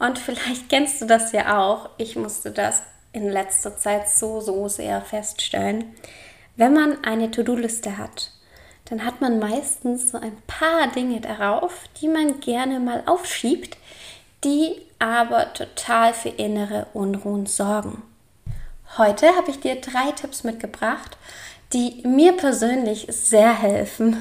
und vielleicht kennst du das ja auch. Ich musste das in letzter Zeit so, so sehr feststellen. Wenn man eine To-Do-Liste hat, dann hat man meistens so ein paar Dinge darauf, die man gerne mal aufschiebt, die aber total für innere Unruhen sorgen. Heute habe ich dir drei Tipps mitgebracht, die mir persönlich sehr helfen,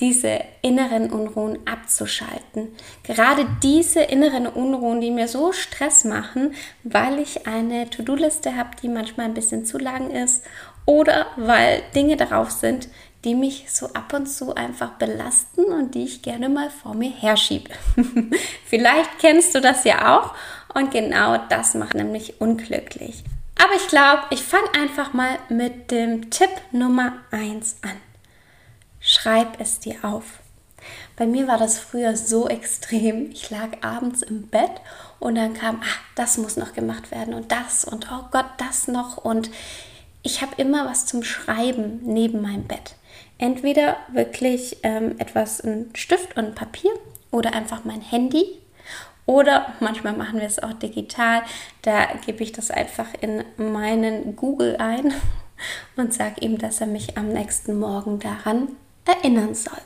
diese inneren Unruhen abzuschalten. Gerade diese inneren Unruhen, die mir so Stress machen, weil ich eine To-Do-Liste habe, die manchmal ein bisschen zu lang ist oder weil Dinge darauf sind, die mich so ab und zu einfach belasten und die ich gerne mal vor mir herschiebe. Vielleicht kennst du das ja auch und genau das macht nämlich unglücklich. Aber ich glaube, ich fange einfach mal mit dem Tipp Nummer 1 an. Schreib es dir auf. Bei mir war das früher so extrem. Ich lag abends im Bett und dann kam, ah, das muss noch gemacht werden und das und oh Gott, das noch. Und ich habe immer was zum Schreiben neben meinem Bett. Entweder wirklich ähm, etwas, ein Stift und ein Papier oder einfach mein Handy oder manchmal machen wir es auch digital. Da gebe ich das einfach in meinen Google ein und sage ihm, dass er mich am nächsten Morgen daran erinnern soll.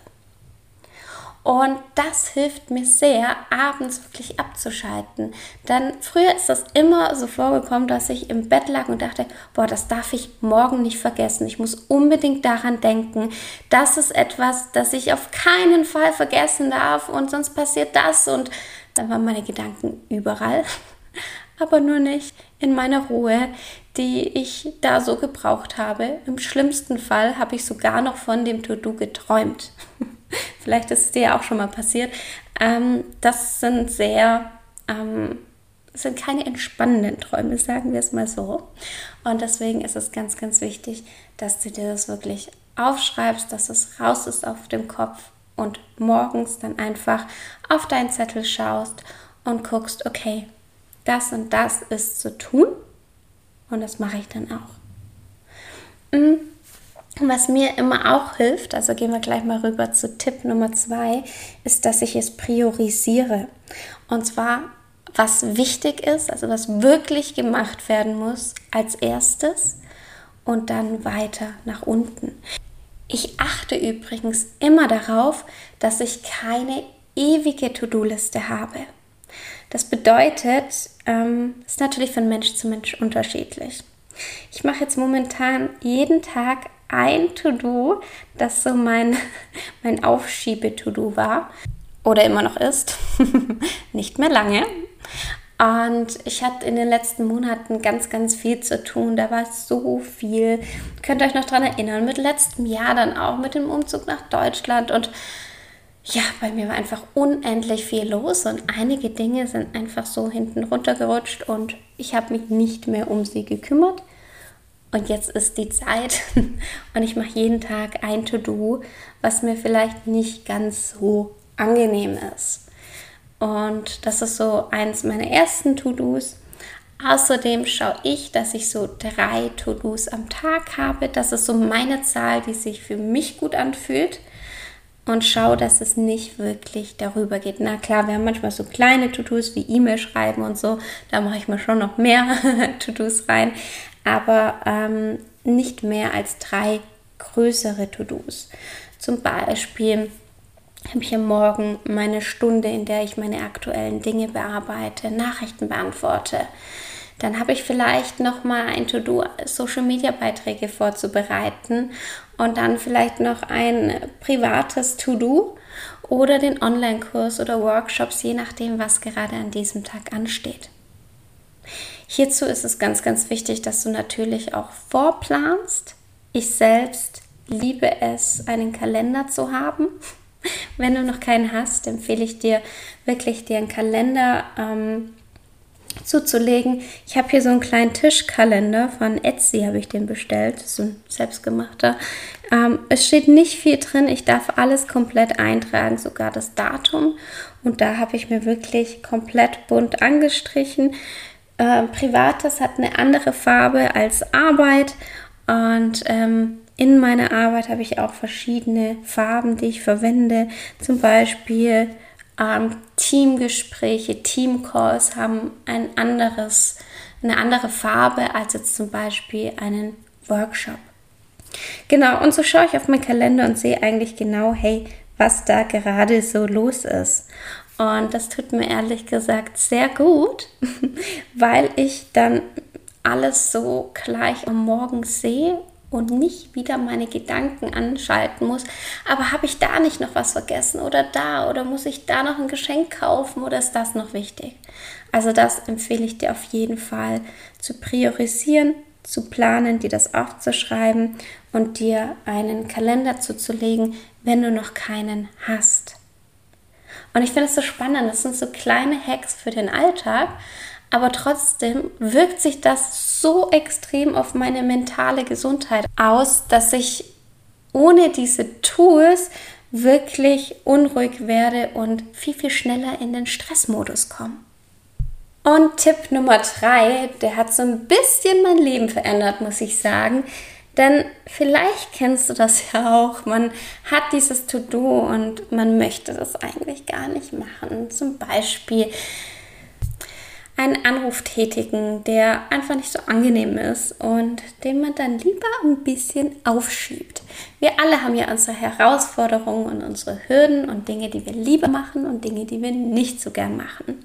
Und das hilft mir sehr, abends wirklich abzuschalten. Denn früher ist das immer so vorgekommen, dass ich im Bett lag und dachte, boah, das darf ich morgen nicht vergessen. Ich muss unbedingt daran denken. Das ist etwas, das ich auf keinen Fall vergessen darf und sonst passiert das und dann waren meine Gedanken überall, aber nur nicht in meiner Ruhe, die ich da so gebraucht habe. Im schlimmsten Fall habe ich sogar noch von dem To-Do geträumt. Vielleicht ist es dir auch schon mal passiert. Ähm, das sind sehr, ähm, das sind keine entspannenden Träume, sagen wir es mal so. Und deswegen ist es ganz, ganz wichtig, dass du dir das wirklich aufschreibst, dass es raus ist auf dem Kopf und morgens dann einfach auf deinen Zettel schaust und guckst, okay, das und das ist zu tun und das mache ich dann auch. Mm, was mir immer auch hilft, also gehen wir gleich mal rüber zu Tipp Nummer zwei, ist, dass ich es priorisiere. Und zwar, was wichtig ist, also was wirklich gemacht werden muss als erstes und dann weiter nach unten. Ich achte übrigens immer darauf, dass ich keine ewige To-Do-Liste habe. Das bedeutet, ähm, ist natürlich von Mensch zu Mensch unterschiedlich. Ich mache jetzt momentan jeden Tag ein To-Do, das so mein, mein Aufschiebe-To-Do war oder immer noch ist. Nicht mehr lange. Und ich hatte in den letzten Monaten ganz, ganz viel zu tun. Da war so viel. Könnt ihr euch noch daran erinnern, mit letztem Jahr dann auch mit dem Umzug nach Deutschland. Und ja, bei mir war einfach unendlich viel los und einige Dinge sind einfach so hinten runtergerutscht und ich habe mich nicht mehr um sie gekümmert. Und jetzt ist die Zeit und ich mache jeden Tag ein To-Do, was mir vielleicht nicht ganz so angenehm ist. Und das ist so eins meiner ersten To-Dos. Außerdem schaue ich, dass ich so drei To-Dos am Tag habe. Das ist so meine Zahl, die sich für mich gut anfühlt. Und schaue, dass es nicht wirklich darüber geht. Na klar, wir haben manchmal so kleine To-Dos wie E-Mail schreiben und so. Da mache ich mir schon noch mehr To-Dos rein. Aber ähm, nicht mehr als drei größere To-Dos. Zum Beispiel habe ich am Morgen meine Stunde, in der ich meine aktuellen Dinge bearbeite, Nachrichten beantworte. Dann habe ich vielleicht noch mal ein To-Do, Social Media Beiträge vorzubereiten und dann vielleicht noch ein privates To-Do oder den Online-Kurs oder Workshops, je nachdem, was gerade an diesem Tag ansteht. Hierzu ist es ganz, ganz wichtig, dass du natürlich auch vorplanst. Ich selbst liebe es, einen Kalender zu haben wenn du noch keinen hast, empfehle ich dir wirklich, dir einen Kalender ähm, zuzulegen. Ich habe hier so einen kleinen Tischkalender von Etsy, habe ich den bestellt. Das ist ein selbstgemachter. Ähm, es steht nicht viel drin. Ich darf alles komplett eintragen, sogar das Datum. Und da habe ich mir wirklich komplett bunt angestrichen. Äh, Privates hat eine andere Farbe als Arbeit. Und ähm, in meiner Arbeit habe ich auch verschiedene Farben, die ich verwende. Zum Beispiel ähm, Teamgespräche, Teamcalls haben ein anderes, eine andere Farbe als jetzt zum Beispiel einen Workshop. Genau, und so schaue ich auf meinen Kalender und sehe eigentlich genau, hey, was da gerade so los ist. Und das tut mir ehrlich gesagt sehr gut, weil ich dann alles so gleich am Morgen sehe und nicht wieder meine Gedanken anschalten muss. Aber habe ich da nicht noch was vergessen oder da oder muss ich da noch ein Geschenk kaufen oder ist das noch wichtig? Also das empfehle ich dir auf jeden Fall zu priorisieren, zu planen, dir das aufzuschreiben und dir einen Kalender zuzulegen, wenn du noch keinen hast. Und ich finde es so spannend, das sind so kleine Hacks für den Alltag, aber trotzdem wirkt sich das so extrem auf meine mentale Gesundheit aus, dass ich ohne diese Tools wirklich unruhig werde und viel, viel schneller in den Stressmodus komme. Und Tipp Nummer drei, der hat so ein bisschen mein Leben verändert, muss ich sagen. Denn vielleicht kennst du das ja auch. Man hat dieses To-Do und man möchte das eigentlich gar nicht machen. Zum Beispiel einen Anruf tätigen, der einfach nicht so angenehm ist und den man dann lieber ein bisschen aufschiebt. Wir alle haben ja unsere Herausforderungen und unsere Hürden und Dinge, die wir lieber machen und Dinge, die wir nicht so gern machen.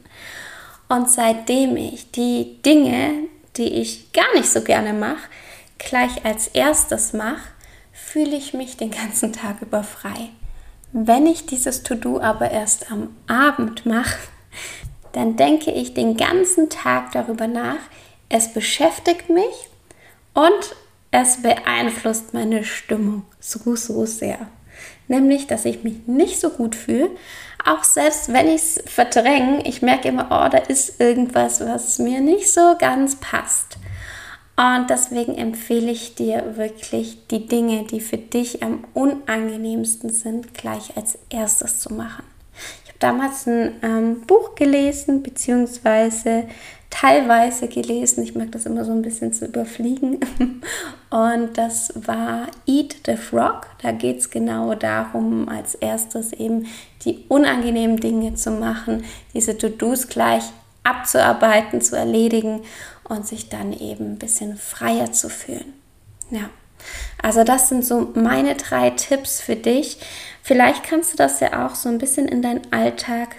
Und seitdem ich die Dinge, die ich gar nicht so gerne mache, gleich als erstes mache, fühle ich mich den ganzen Tag über frei. Wenn ich dieses To-Do aber erst am Abend mache, dann denke ich den ganzen Tag darüber nach. Es beschäftigt mich und es beeinflusst meine Stimmung so, so sehr. Nämlich, dass ich mich nicht so gut fühle. Auch selbst wenn ich es verdränge, ich merke immer, oh, da ist irgendwas, was mir nicht so ganz passt. Und deswegen empfehle ich dir wirklich die Dinge, die für dich am unangenehmsten sind, gleich als erstes zu machen damals ein ähm, Buch gelesen, beziehungsweise teilweise gelesen. Ich mag das immer so ein bisschen zu überfliegen. Und das war Eat the Frog. Da geht es genau darum, als erstes eben die unangenehmen Dinge zu machen, diese To-Dos gleich abzuarbeiten, zu erledigen und sich dann eben ein bisschen freier zu fühlen. Ja. Also das sind so meine drei Tipps für dich. Vielleicht kannst du das ja auch so ein bisschen in deinen Alltag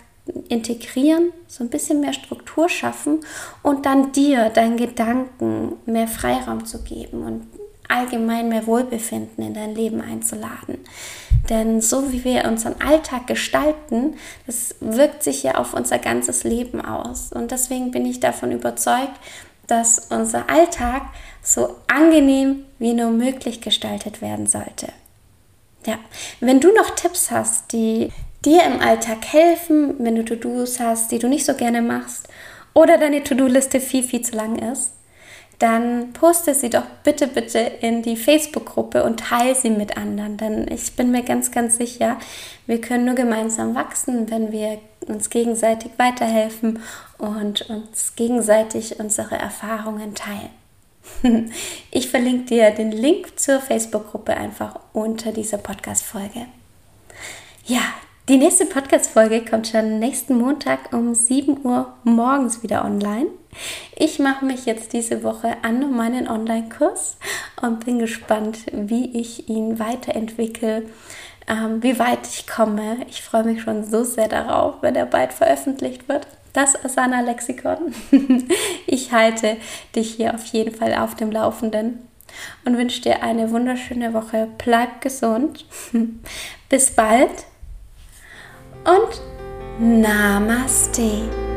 integrieren, so ein bisschen mehr Struktur schaffen und dann dir, deinen Gedanken mehr Freiraum zu geben und allgemein mehr Wohlbefinden in dein Leben einzuladen. Denn so wie wir unseren Alltag gestalten, das wirkt sich ja auf unser ganzes Leben aus. Und deswegen bin ich davon überzeugt, dass unser Alltag so angenehm wie nur möglich gestaltet werden sollte. Ja, wenn du noch Tipps hast, die dir im Alltag helfen, wenn du To-Dos hast, die du nicht so gerne machst oder deine To-Do-Liste viel, viel zu lang ist, dann poste sie doch bitte, bitte in die Facebook-Gruppe und teile sie mit anderen. Denn ich bin mir ganz, ganz sicher, wir können nur gemeinsam wachsen, wenn wir uns gegenseitig weiterhelfen und uns gegenseitig unsere Erfahrungen teilen. Ich verlinke dir den Link zur Facebook-Gruppe einfach unter dieser Podcast-Folge. Ja, die nächste Podcast-Folge kommt schon nächsten Montag um 7 Uhr morgens wieder online. Ich mache mich jetzt diese Woche an meinen Online-Kurs und bin gespannt, wie ich ihn weiterentwickle, ähm, wie weit ich komme. Ich freue mich schon so sehr darauf, wenn er bald veröffentlicht wird das Asana Lexikon. Ich halte dich hier auf jeden Fall auf dem Laufenden und wünsche dir eine wunderschöne Woche. Bleib gesund. Bis bald und Namaste.